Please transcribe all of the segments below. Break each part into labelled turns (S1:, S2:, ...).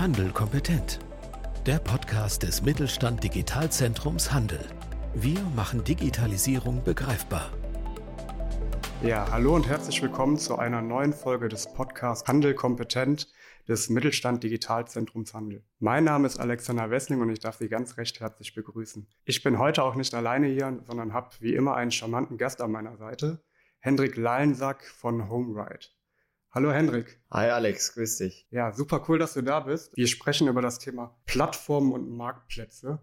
S1: Handel kompetent. Der Podcast des Mittelstand Digitalzentrums Handel. Wir machen Digitalisierung begreifbar.
S2: Ja, hallo und herzlich willkommen zu einer neuen Folge des Podcasts Handel kompetent des Mittelstand Digitalzentrums Handel. Mein Name ist Alexander Wessling und ich darf Sie ganz recht herzlich begrüßen. Ich bin heute auch nicht alleine hier, sondern habe wie immer einen charmanten Gast an meiner Seite, Hendrik Lallensack von HomeRide. Hallo Hendrik.
S3: Hi Alex, grüß dich.
S2: Ja, super cool, dass du da bist. Wir sprechen über das Thema Plattformen und Marktplätze.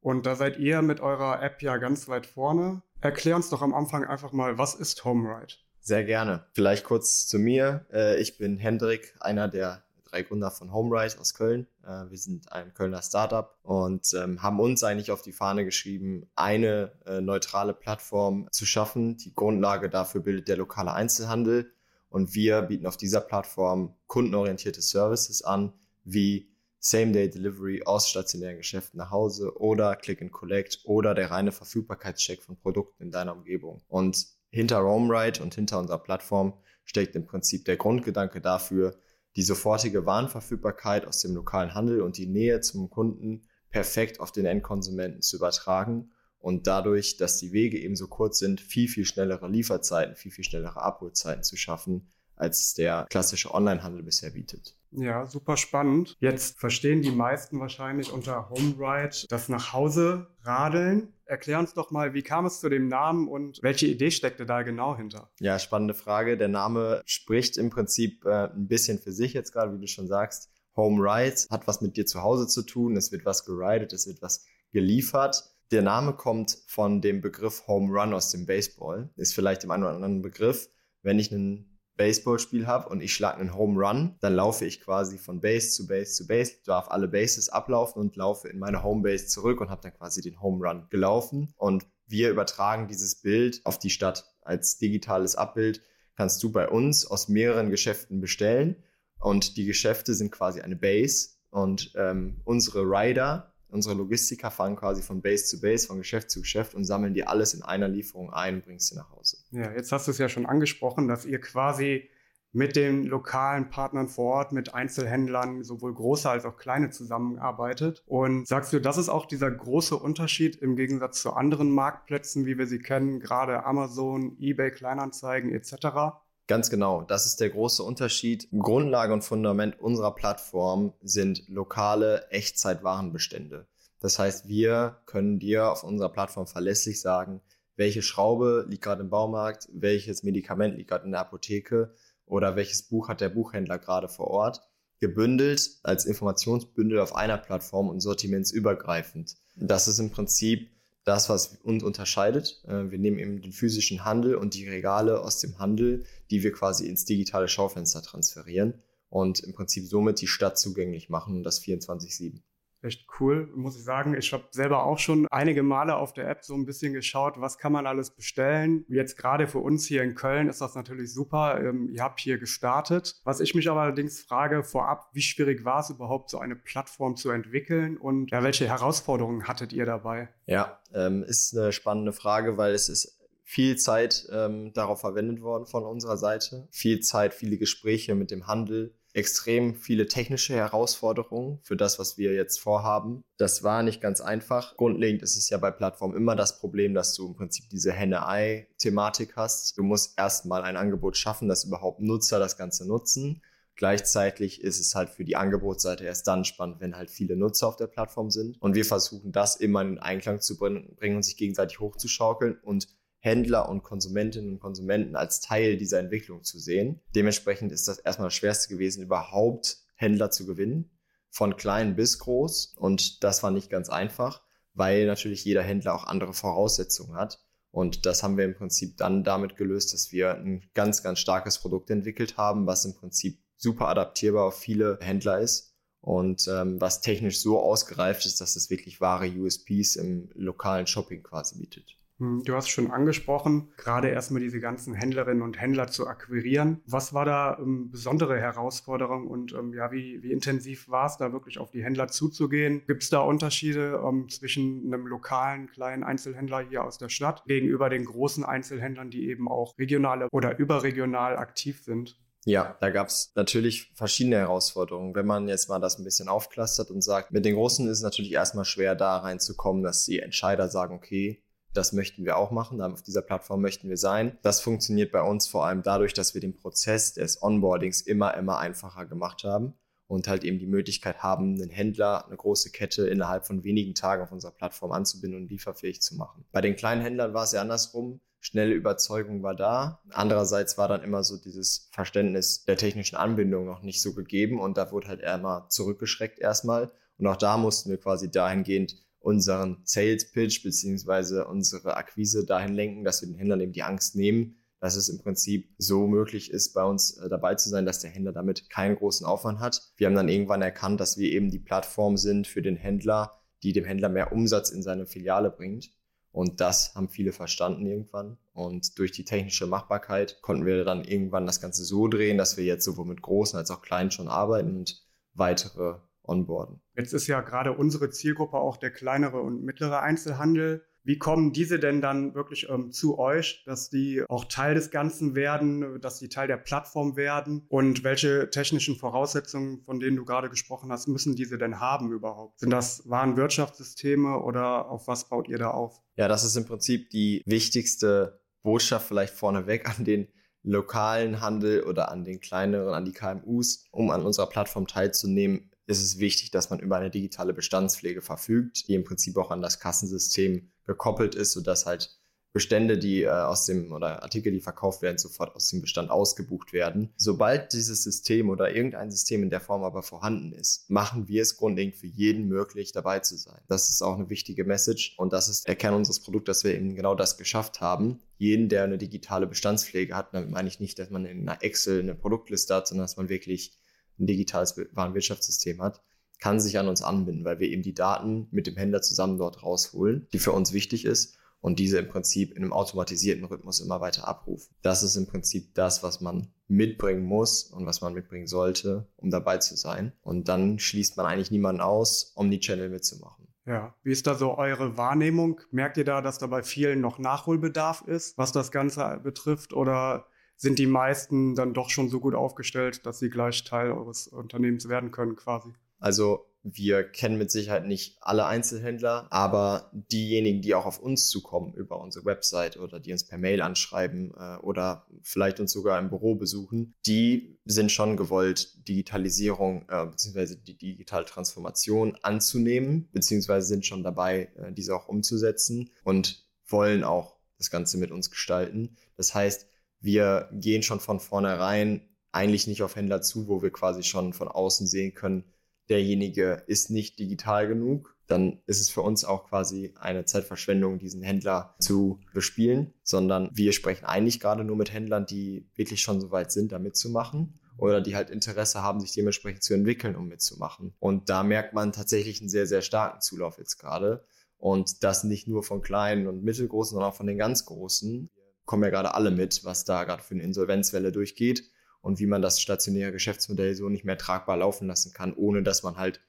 S2: Und da seid ihr mit eurer App ja ganz weit vorne. Erklär uns doch am Anfang einfach mal, was ist HomeRide?
S3: Sehr gerne. Vielleicht kurz zu mir. Äh, ich bin Hendrik, einer der drei Gründer von HomeRide aus Köln. Äh, wir sind ein Kölner Startup und ähm, haben uns eigentlich auf die Fahne geschrieben, eine äh, neutrale Plattform zu schaffen. Die Grundlage dafür bildet der lokale Einzelhandel und wir bieten auf dieser Plattform kundenorientierte Services an, wie Same-Day-Delivery aus stationären Geschäften nach Hause oder Click and Collect oder der reine Verfügbarkeitscheck von Produkten in deiner Umgebung. Und hinter RoamRide und hinter unserer Plattform steckt im Prinzip der Grundgedanke dafür, die sofortige Warenverfügbarkeit aus dem lokalen Handel und die Nähe zum Kunden perfekt auf den Endkonsumenten zu übertragen und dadurch, dass die Wege eben so kurz sind, viel, viel schnellere Lieferzeiten, viel, viel schnellere Abholzeiten zu schaffen, als der klassische Onlinehandel bisher bietet.
S2: Ja, super spannend. Jetzt verstehen die meisten wahrscheinlich unter HomeRide das nach Hause radeln. Erklär uns doch mal, wie kam es zu dem Namen und welche Idee steckte da genau hinter?
S3: Ja, spannende Frage. Der Name spricht im Prinzip äh, ein bisschen für sich jetzt gerade, wie du schon sagst. HomeRide hat was mit dir zu Hause zu tun. Es wird was geridet, es wird was geliefert. Der Name kommt von dem Begriff Home Run aus dem Baseball. Ist vielleicht im einen oder anderen Begriff. Wenn ich einen Baseballspiel habe und ich schlage einen Home Run, dann laufe ich quasi von Base zu Base zu Base, darf alle Bases ablaufen und laufe in meine Home Base zurück und habe dann quasi den Home Run gelaufen. Und wir übertragen dieses Bild auf die Stadt. Als digitales Abbild kannst du bei uns aus mehreren Geschäften bestellen und die Geschäfte sind quasi eine Base und ähm, unsere Rider Unsere Logistiker fahren quasi von Base zu Base, von Geschäft zu Geschäft und sammeln dir alles in einer Lieferung ein und bringst sie nach Hause.
S2: Ja, jetzt hast du es ja schon angesprochen, dass ihr quasi mit den lokalen Partnern vor Ort, mit Einzelhändlern, sowohl große als auch kleine zusammenarbeitet. Und sagst du, das ist auch dieser große Unterschied im Gegensatz zu anderen Marktplätzen, wie wir sie kennen, gerade Amazon, eBay, Kleinanzeigen etc.?
S3: Ganz genau, das ist der große Unterschied. Grundlage und Fundament unserer Plattform sind lokale Echtzeitwarenbestände. Das heißt, wir können dir auf unserer Plattform verlässlich sagen, welche Schraube liegt gerade im Baumarkt, welches Medikament liegt gerade in der Apotheke oder welches Buch hat der Buchhändler gerade vor Ort, gebündelt als Informationsbündel auf einer Plattform und sortimentsübergreifend. Das ist im Prinzip das, was uns unterscheidet. Äh, wir nehmen eben den physischen Handel und die Regale aus dem Handel, die wir quasi ins digitale Schaufenster transferieren und im Prinzip somit die Stadt zugänglich machen das 24-7
S2: echt cool, muss ich sagen. Ich habe selber auch schon einige Male auf der App so ein bisschen geschaut, was kann man alles bestellen. Jetzt gerade für uns hier in Köln ist das natürlich super. Ähm, ihr habt hier gestartet. Was ich mich aber allerdings frage vorab, wie schwierig war es überhaupt, so eine Plattform zu entwickeln und ja, welche Herausforderungen hattet ihr dabei?
S3: Ja, ähm, ist eine spannende Frage, weil es ist viel Zeit ähm, darauf verwendet worden von unserer Seite. Viel Zeit, viele Gespräche mit dem Handel, extrem viele technische Herausforderungen für das, was wir jetzt vorhaben. Das war nicht ganz einfach. Grundlegend ist es ja bei Plattformen immer das Problem, dass du im Prinzip diese Henne-Ei-Thematik hast. Du musst erstmal ein Angebot schaffen, dass überhaupt Nutzer das Ganze nutzen. Gleichzeitig ist es halt für die Angebotsseite erst dann spannend, wenn halt viele Nutzer auf der Plattform sind. Und wir versuchen das immer in Einklang zu bringen und sich gegenseitig hochzuschaukeln und Händler und Konsumentinnen und Konsumenten als Teil dieser Entwicklung zu sehen. Dementsprechend ist das erstmal das Schwerste gewesen, überhaupt Händler zu gewinnen, von klein bis groß. Und das war nicht ganz einfach, weil natürlich jeder Händler auch andere Voraussetzungen hat. Und das haben wir im Prinzip dann damit gelöst, dass wir ein ganz, ganz starkes Produkt entwickelt haben, was im Prinzip super adaptierbar auf viele Händler ist und ähm, was technisch so ausgereift ist, dass es wirklich wahre USPs im lokalen Shopping quasi bietet.
S2: Hm, du hast schon angesprochen, gerade erstmal diese ganzen Händlerinnen und Händler zu akquirieren. Was war da ähm, besondere Herausforderung und ähm, ja, wie, wie intensiv war es da wirklich auf die Händler zuzugehen? Gibt es da Unterschiede ähm, zwischen einem lokalen kleinen Einzelhändler hier aus der Stadt gegenüber den großen Einzelhändlern, die eben auch regional oder überregional aktiv sind?
S3: Ja, da gab es natürlich verschiedene Herausforderungen. Wenn man jetzt mal das ein bisschen aufklustert und sagt, mit den Großen ist es natürlich erstmal schwer, da reinzukommen, dass die Entscheider sagen, okay, das möchten wir auch machen, auf dieser Plattform möchten wir sein. Das funktioniert bei uns vor allem dadurch, dass wir den Prozess des Onboardings immer, immer einfacher gemacht haben und halt eben die Möglichkeit haben, einen Händler, eine große Kette innerhalb von wenigen Tagen auf unserer Plattform anzubinden und lieferfähig zu machen. Bei den kleinen Händlern war es ja andersrum. Schnelle Überzeugung war da. Andererseits war dann immer so dieses Verständnis der technischen Anbindung noch nicht so gegeben und da wurde halt mal zurückgeschreckt erstmal. Und auch da mussten wir quasi dahingehend unseren Sales Pitch beziehungsweise unsere Akquise dahin lenken, dass wir den Händlern eben die Angst nehmen, dass es im Prinzip so möglich ist, bei uns äh, dabei zu sein, dass der Händler damit keinen großen Aufwand hat. Wir haben dann irgendwann erkannt, dass wir eben die Plattform sind für den Händler, die dem Händler mehr Umsatz in seine Filiale bringt. Und das haben viele verstanden irgendwann. Und durch die technische Machbarkeit konnten wir dann irgendwann das Ganze so drehen, dass wir jetzt sowohl mit großen als auch kleinen schon arbeiten und weitere onboarden.
S2: Jetzt ist ja gerade unsere Zielgruppe auch der kleinere und mittlere Einzelhandel. Wie kommen diese denn dann wirklich ähm, zu euch, dass die auch Teil des Ganzen werden, dass die Teil der Plattform werden? Und welche technischen Voraussetzungen, von denen du gerade gesprochen hast, müssen diese denn haben überhaupt? Sind das Warenwirtschaftssysteme oder auf was baut ihr da auf?
S3: Ja, das ist im Prinzip die wichtigste Botschaft vielleicht vorneweg an den lokalen Handel oder an den kleineren, an die KMUs, um an unserer Plattform teilzunehmen, ist es wichtig, dass man über eine digitale Bestandspflege verfügt, die im Prinzip auch an das Kassensystem gekoppelt ist, sodass halt Bestände, die äh, aus dem oder Artikel, die verkauft werden, sofort aus dem Bestand ausgebucht werden. Sobald dieses System oder irgendein System in der Form aber vorhanden ist, machen wir es grundlegend für jeden möglich, dabei zu sein. Das ist auch eine wichtige Message und das ist der Kern unseres Produkts, dass wir eben genau das geschafft haben. Jeden, der eine digitale Bestandspflege hat, damit meine ich nicht, dass man in einer Excel eine Produktliste hat, sondern dass man wirklich ein digitales Warenwirtschaftssystem hat, kann sich an uns anbinden, weil wir eben die Daten mit dem Händler zusammen dort rausholen, die für uns wichtig ist und diese im Prinzip in einem automatisierten Rhythmus immer weiter abrufen. Das ist im Prinzip das, was man mitbringen muss und was man mitbringen sollte, um dabei zu sein. Und dann schließt man eigentlich niemanden aus, Omnichannel mitzumachen.
S2: Ja, wie ist da so eure Wahrnehmung? Merkt ihr da, dass da bei vielen noch Nachholbedarf ist, was das Ganze betrifft? Oder sind die meisten dann doch schon so gut aufgestellt, dass sie gleich Teil eures Unternehmens werden können quasi.
S3: Also wir kennen mit Sicherheit nicht alle Einzelhändler, aber diejenigen, die auch auf uns zukommen über unsere Website oder die uns per Mail anschreiben äh, oder vielleicht uns sogar im Büro besuchen, die sind schon gewollt, Digitalisierung äh, bzw. die digitale Transformation anzunehmen, beziehungsweise sind schon dabei, äh, diese auch umzusetzen und wollen auch das Ganze mit uns gestalten. Das heißt, wir gehen schon von vornherein eigentlich nicht auf Händler zu, wo wir quasi schon von außen sehen können, derjenige ist nicht digital genug, dann ist es für uns auch quasi eine Zeitverschwendung, diesen Händler zu bespielen, sondern wir sprechen eigentlich gerade nur mit Händlern, die wirklich schon so weit sind, da mitzumachen oder die halt Interesse haben, sich dementsprechend zu entwickeln, um mitzumachen. Und da merkt man tatsächlich einen sehr, sehr starken Zulauf jetzt gerade. Und das nicht nur von kleinen und mittelgroßen, sondern auch von den ganz großen kommen ja gerade alle mit, was da gerade für eine Insolvenzwelle durchgeht und wie man das stationäre Geschäftsmodell so nicht mehr tragbar laufen lassen kann, ohne dass man halt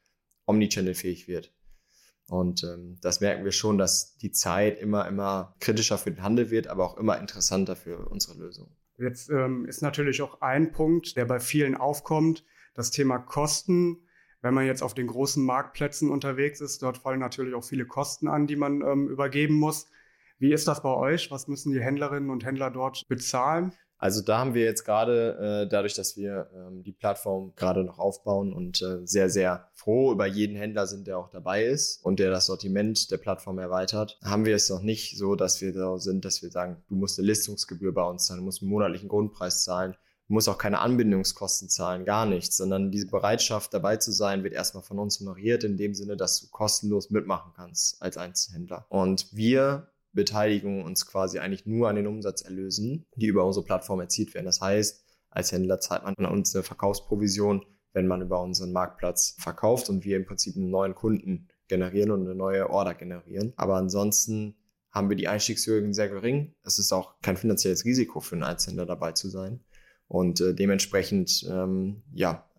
S3: Omnichannel-fähig wird. Und ähm, das merken wir schon, dass die Zeit immer, immer kritischer für den Handel wird, aber auch immer interessanter für unsere Lösung.
S2: Jetzt ähm, ist natürlich auch ein Punkt, der bei vielen aufkommt, das Thema Kosten. Wenn man jetzt auf den großen Marktplätzen unterwegs ist, dort fallen natürlich auch viele Kosten an, die man ähm, übergeben muss. Wie ist das bei euch? Was müssen die Händlerinnen und Händler dort bezahlen?
S3: Also da haben wir jetzt gerade, äh, dadurch, dass wir ähm, die Plattform gerade noch aufbauen und äh, sehr, sehr froh über jeden Händler sind, der auch dabei ist und der das Sortiment der Plattform erweitert, haben wir es noch nicht so, dass wir da sind, dass wir sagen, du musst eine Listungsgebühr bei uns zahlen, du musst einen monatlichen Grundpreis zahlen, du musst auch keine Anbindungskosten zahlen, gar nichts, sondern diese Bereitschaft dabei zu sein, wird erstmal von uns honoriert, in dem Sinne, dass du kostenlos mitmachen kannst als Einzelhändler. Und wir beteiligen uns quasi eigentlich nur an den Umsatzerlösen, die über unsere Plattform erzielt werden. Das heißt, als Händler zahlt man an uns eine Verkaufsprovision, wenn man über unseren Marktplatz verkauft und wir im Prinzip einen neuen Kunden generieren und eine neue Order generieren. Aber ansonsten haben wir die Einstiegshürden sehr gering. Es ist auch kein finanzielles Risiko für einen Einzelhändler dabei zu sein. Und äh, dementsprechend, ähm, ja,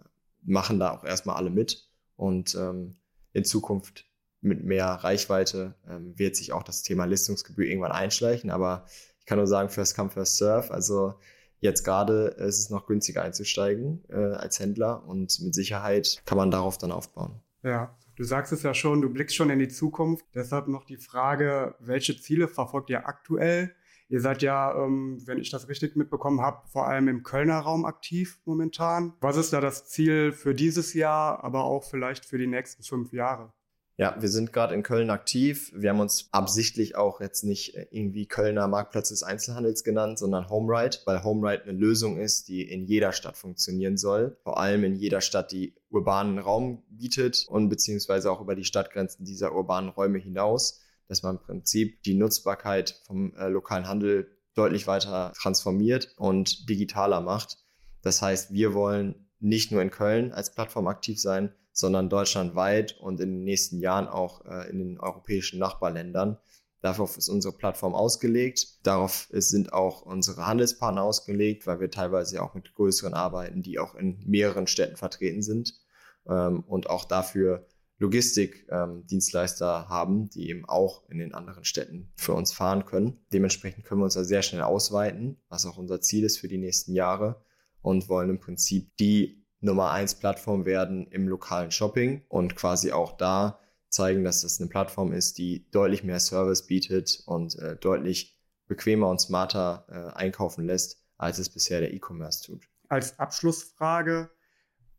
S3: machen da auch erstmal alle mit. Und ähm, in Zukunft mit mehr Reichweite ähm, wird sich auch das Thema Listungsgebühr irgendwann einschleichen. Aber ich kann nur sagen, first come, first serve. Also Jetzt gerade ist es noch günstiger einzusteigen äh, als Händler und mit Sicherheit kann man darauf dann aufbauen.
S2: Ja, du sagst es ja schon, du blickst schon in die Zukunft. Deshalb noch die Frage, welche Ziele verfolgt ihr aktuell? Ihr seid ja, ähm, wenn ich das richtig mitbekommen habe, vor allem im Kölner Raum aktiv momentan. Was ist da das Ziel für dieses Jahr, aber auch vielleicht für die nächsten fünf Jahre?
S3: Ja, wir sind gerade in Köln aktiv. Wir haben uns absichtlich auch jetzt nicht äh, irgendwie Kölner Marktplatz des Einzelhandels genannt, sondern HomeRide, weil HomeRide eine Lösung ist, die in jeder Stadt funktionieren soll. Vor allem in jeder Stadt, die urbanen Raum bietet und beziehungsweise auch über die Stadtgrenzen dieser urbanen Räume hinaus, dass man im Prinzip die Nutzbarkeit vom äh, lokalen Handel deutlich weiter transformiert und digitaler macht. Das heißt, wir wollen nicht nur in Köln als Plattform aktiv sein, sondern deutschlandweit und in den nächsten Jahren auch äh, in den europäischen Nachbarländern. Darauf ist unsere Plattform ausgelegt. Darauf sind auch unsere Handelspartner ausgelegt, weil wir teilweise auch mit größeren arbeiten, die auch in mehreren Städten vertreten sind ähm, und auch dafür Logistikdienstleister ähm, haben, die eben auch in den anderen Städten für uns fahren können. Dementsprechend können wir uns da sehr schnell ausweiten, was auch unser Ziel ist für die nächsten Jahre und wollen im Prinzip die Nummer eins Plattform werden im lokalen Shopping und quasi auch da zeigen, dass das eine Plattform ist, die deutlich mehr Service bietet und äh, deutlich bequemer und smarter äh, einkaufen lässt, als es bisher der E-Commerce tut.
S2: Als Abschlussfrage,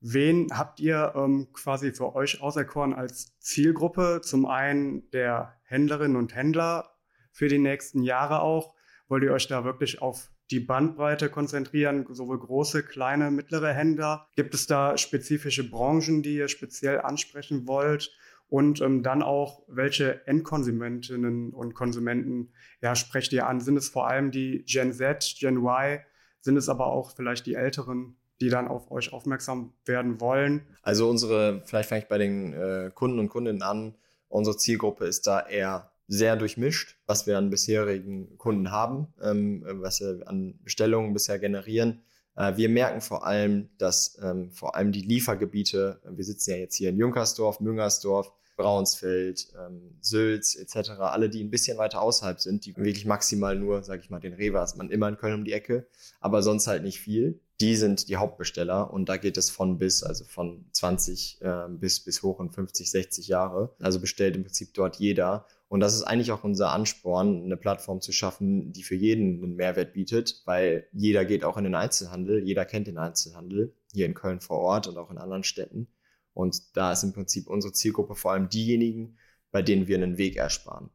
S2: wen habt ihr ähm, quasi für euch auserkoren als Zielgruppe? Zum einen der Händlerinnen und Händler für die nächsten Jahre auch. Wollt ihr euch da wirklich auf die Bandbreite konzentrieren, sowohl große, kleine, mittlere Händler? Gibt es da spezifische Branchen, die ihr speziell ansprechen wollt? Und ähm, dann auch, welche Endkonsumentinnen und Konsumenten ja, sprecht ihr an? Sind es vor allem die Gen Z, Gen Y? Sind es aber auch vielleicht die Älteren, die dann auf euch aufmerksam werden wollen?
S3: Also unsere, vielleicht fange ich bei den äh, Kunden und Kundinnen an. Unsere Zielgruppe ist da eher sehr durchmischt, was wir an bisherigen Kunden haben, ähm, was wir an Bestellungen bisher generieren. Äh, wir merken vor allem, dass ähm, vor allem die Liefergebiete, wir sitzen ja jetzt hier in Junkersdorf, Müngersdorf, Braunsfeld, ähm, Sülz etc., alle, die ein bisschen weiter außerhalb sind, die wirklich maximal nur, sage ich mal, den Rewe hat man immer in Köln um die Ecke, aber sonst halt nicht viel. Die sind die Hauptbesteller und da geht es von bis, also von 20 äh, bis, bis hoch in 50, 60 Jahre. Also bestellt im Prinzip dort jeder und das ist eigentlich auch unser Ansporn, eine Plattform zu schaffen, die für jeden einen Mehrwert bietet, weil jeder geht auch in den Einzelhandel, jeder kennt den Einzelhandel, hier in Köln vor Ort und auch in anderen Städten. Und da ist im Prinzip unsere Zielgruppe vor allem diejenigen, bei denen wir einen Weg ersparen.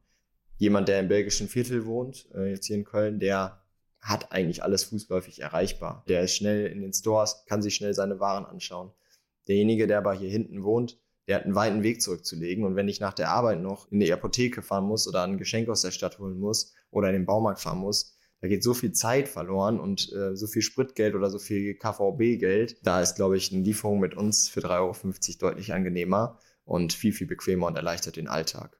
S3: Jemand, der im belgischen Viertel wohnt, äh, jetzt hier in Köln, der hat eigentlich alles fußläufig erreichbar. Der ist schnell in den Stores, kann sich schnell seine Waren anschauen. Derjenige, der aber hier hinten wohnt, der hat einen weiten Weg zurückzulegen. Und wenn ich nach der Arbeit noch in die Apotheke fahren muss oder ein Geschenk aus der Stadt holen muss oder in den Baumarkt fahren muss, da geht so viel Zeit verloren und äh, so viel Spritgeld oder so viel KVB-Geld. Da ist, glaube ich, eine Lieferung mit uns für 3,50 Euro deutlich angenehmer und viel, viel bequemer und erleichtert den Alltag.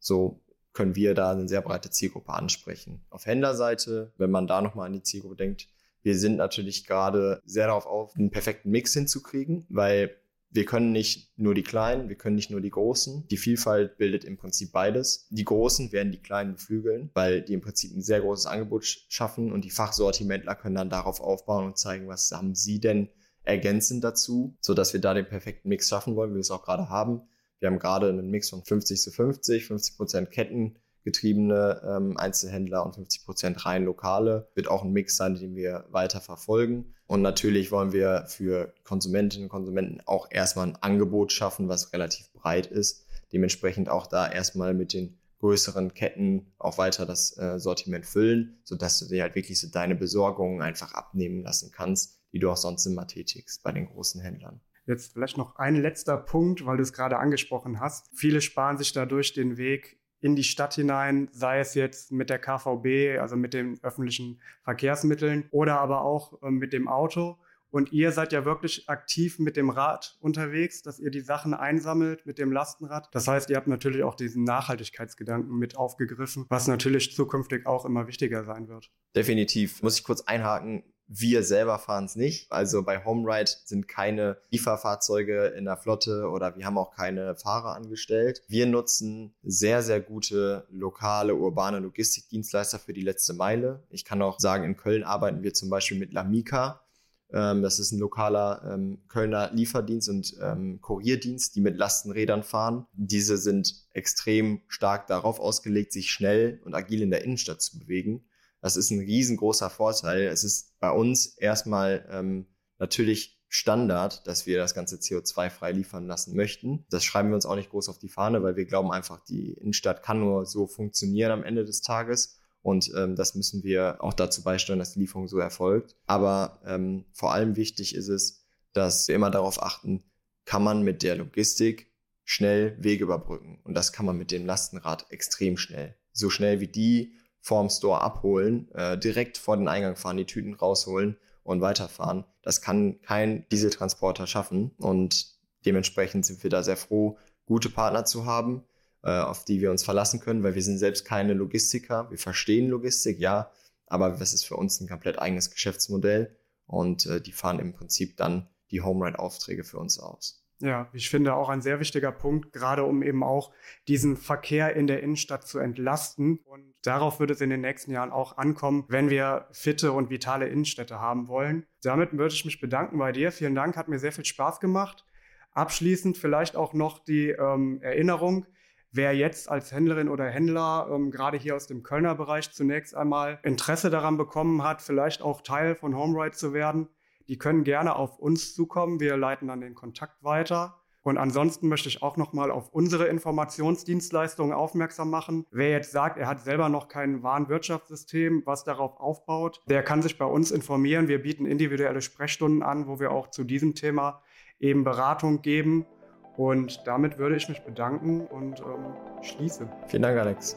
S3: So können wir da eine sehr breite Zielgruppe ansprechen. Auf Händlerseite, wenn man da nochmal an die Zielgruppe denkt, wir sind natürlich gerade sehr darauf auf, einen perfekten Mix hinzukriegen, weil wir können nicht nur die Kleinen, wir können nicht nur die Großen. Die Vielfalt bildet im Prinzip beides. Die Großen werden die Kleinen beflügeln, weil die im Prinzip ein sehr großes Angebot schaffen und die Fachsortimentler können dann darauf aufbauen und zeigen, was haben sie denn ergänzend dazu, sodass wir da den perfekten Mix schaffen wollen, wie wir es auch gerade haben. Wir haben gerade einen Mix von 50 zu 50, 50 Prozent Ketten, getriebene ähm, Einzelhändler und 50 Prozent rein lokale. Wird auch ein Mix sein, den wir weiter verfolgen. Und natürlich wollen wir für Konsumentinnen und Konsumenten auch erstmal ein Angebot schaffen, was relativ breit ist. Dementsprechend auch da erstmal mit den größeren Ketten auch weiter das äh, Sortiment füllen, sodass du dir halt wirklich so deine Besorgungen einfach abnehmen lassen kannst, die du auch sonst immer tätigst bei den großen Händlern.
S2: Jetzt vielleicht noch ein letzter Punkt, weil du es gerade angesprochen hast. Viele sparen sich dadurch den Weg in die Stadt hinein, sei es jetzt mit der KVB, also mit den öffentlichen Verkehrsmitteln oder aber auch äh, mit dem Auto. Und ihr seid ja wirklich aktiv mit dem Rad unterwegs, dass ihr die Sachen einsammelt mit dem Lastenrad. Das heißt, ihr habt natürlich auch diesen Nachhaltigkeitsgedanken mit aufgegriffen, was natürlich zukünftig auch immer wichtiger sein wird.
S3: Definitiv. Muss ich kurz einhaken. Wir selber fahren es nicht. Also bei HomeRide sind keine Lieferfahrzeuge in der Flotte oder wir haben auch keine Fahrer angestellt. Wir nutzen sehr, sehr gute lokale urbane Logistikdienstleister für die letzte Meile. Ich kann auch sagen, in Köln arbeiten wir zum Beispiel mit Lamika. Ähm, das ist ein lokaler ähm, Kölner Lieferdienst und ähm, Kurierdienst, die mit Lastenrädern fahren. Diese sind extrem stark darauf ausgelegt, sich schnell und agil in der Innenstadt zu bewegen. Das ist ein riesengroßer Vorteil. Es ist bei uns erstmal ähm, natürlich Standard, dass wir das ganze CO2 frei liefern lassen möchten. Das schreiben wir uns auch nicht groß auf die Fahne, weil wir glauben einfach, die Innenstadt kann nur so funktionieren am Ende des Tages. Und ähm, das müssen wir auch dazu beisteuern, dass die Lieferung so erfolgt. Aber ähm, vor allem wichtig ist es, dass wir immer darauf achten, kann man mit der Logistik schnell Wege überbrücken. Und das kann man mit dem Lastenrad extrem schnell. So schnell wie die vorm Store abholen, äh, direkt vor den Eingang fahren, die Tüten rausholen und weiterfahren. Das kann kein Dieseltransporter schaffen. Und dementsprechend sind wir da sehr froh, gute Partner zu haben, äh, auf die wir uns verlassen können, weil wir sind selbst keine Logistiker. Wir verstehen Logistik, ja, aber das ist für uns ein komplett eigenes Geschäftsmodell und äh, die fahren im Prinzip dann die Home-Ride-Aufträge für uns aus.
S2: Ja, ich finde auch ein sehr wichtiger Punkt, gerade um eben auch diesen Verkehr in der Innenstadt zu entlasten. Und darauf wird es in den nächsten Jahren auch ankommen, wenn wir fitte und vitale Innenstädte haben wollen. Damit würde ich mich bedanken bei dir. Vielen Dank, hat mir sehr viel Spaß gemacht. Abschließend vielleicht auch noch die ähm, Erinnerung, wer jetzt als Händlerin oder Händler ähm, gerade hier aus dem Kölner Bereich zunächst einmal Interesse daran bekommen hat, vielleicht auch Teil von HomeRide zu werden, die können gerne auf uns zukommen. Wir leiten dann den Kontakt weiter. Und ansonsten möchte ich auch nochmal auf unsere Informationsdienstleistungen aufmerksam machen. Wer jetzt sagt, er hat selber noch kein Warenwirtschaftssystem, was darauf aufbaut, der kann sich bei uns informieren. Wir bieten individuelle Sprechstunden an, wo wir auch zu diesem Thema eben Beratung geben. Und damit würde ich mich bedanken und ähm, schließe.
S3: Vielen Dank, Alex.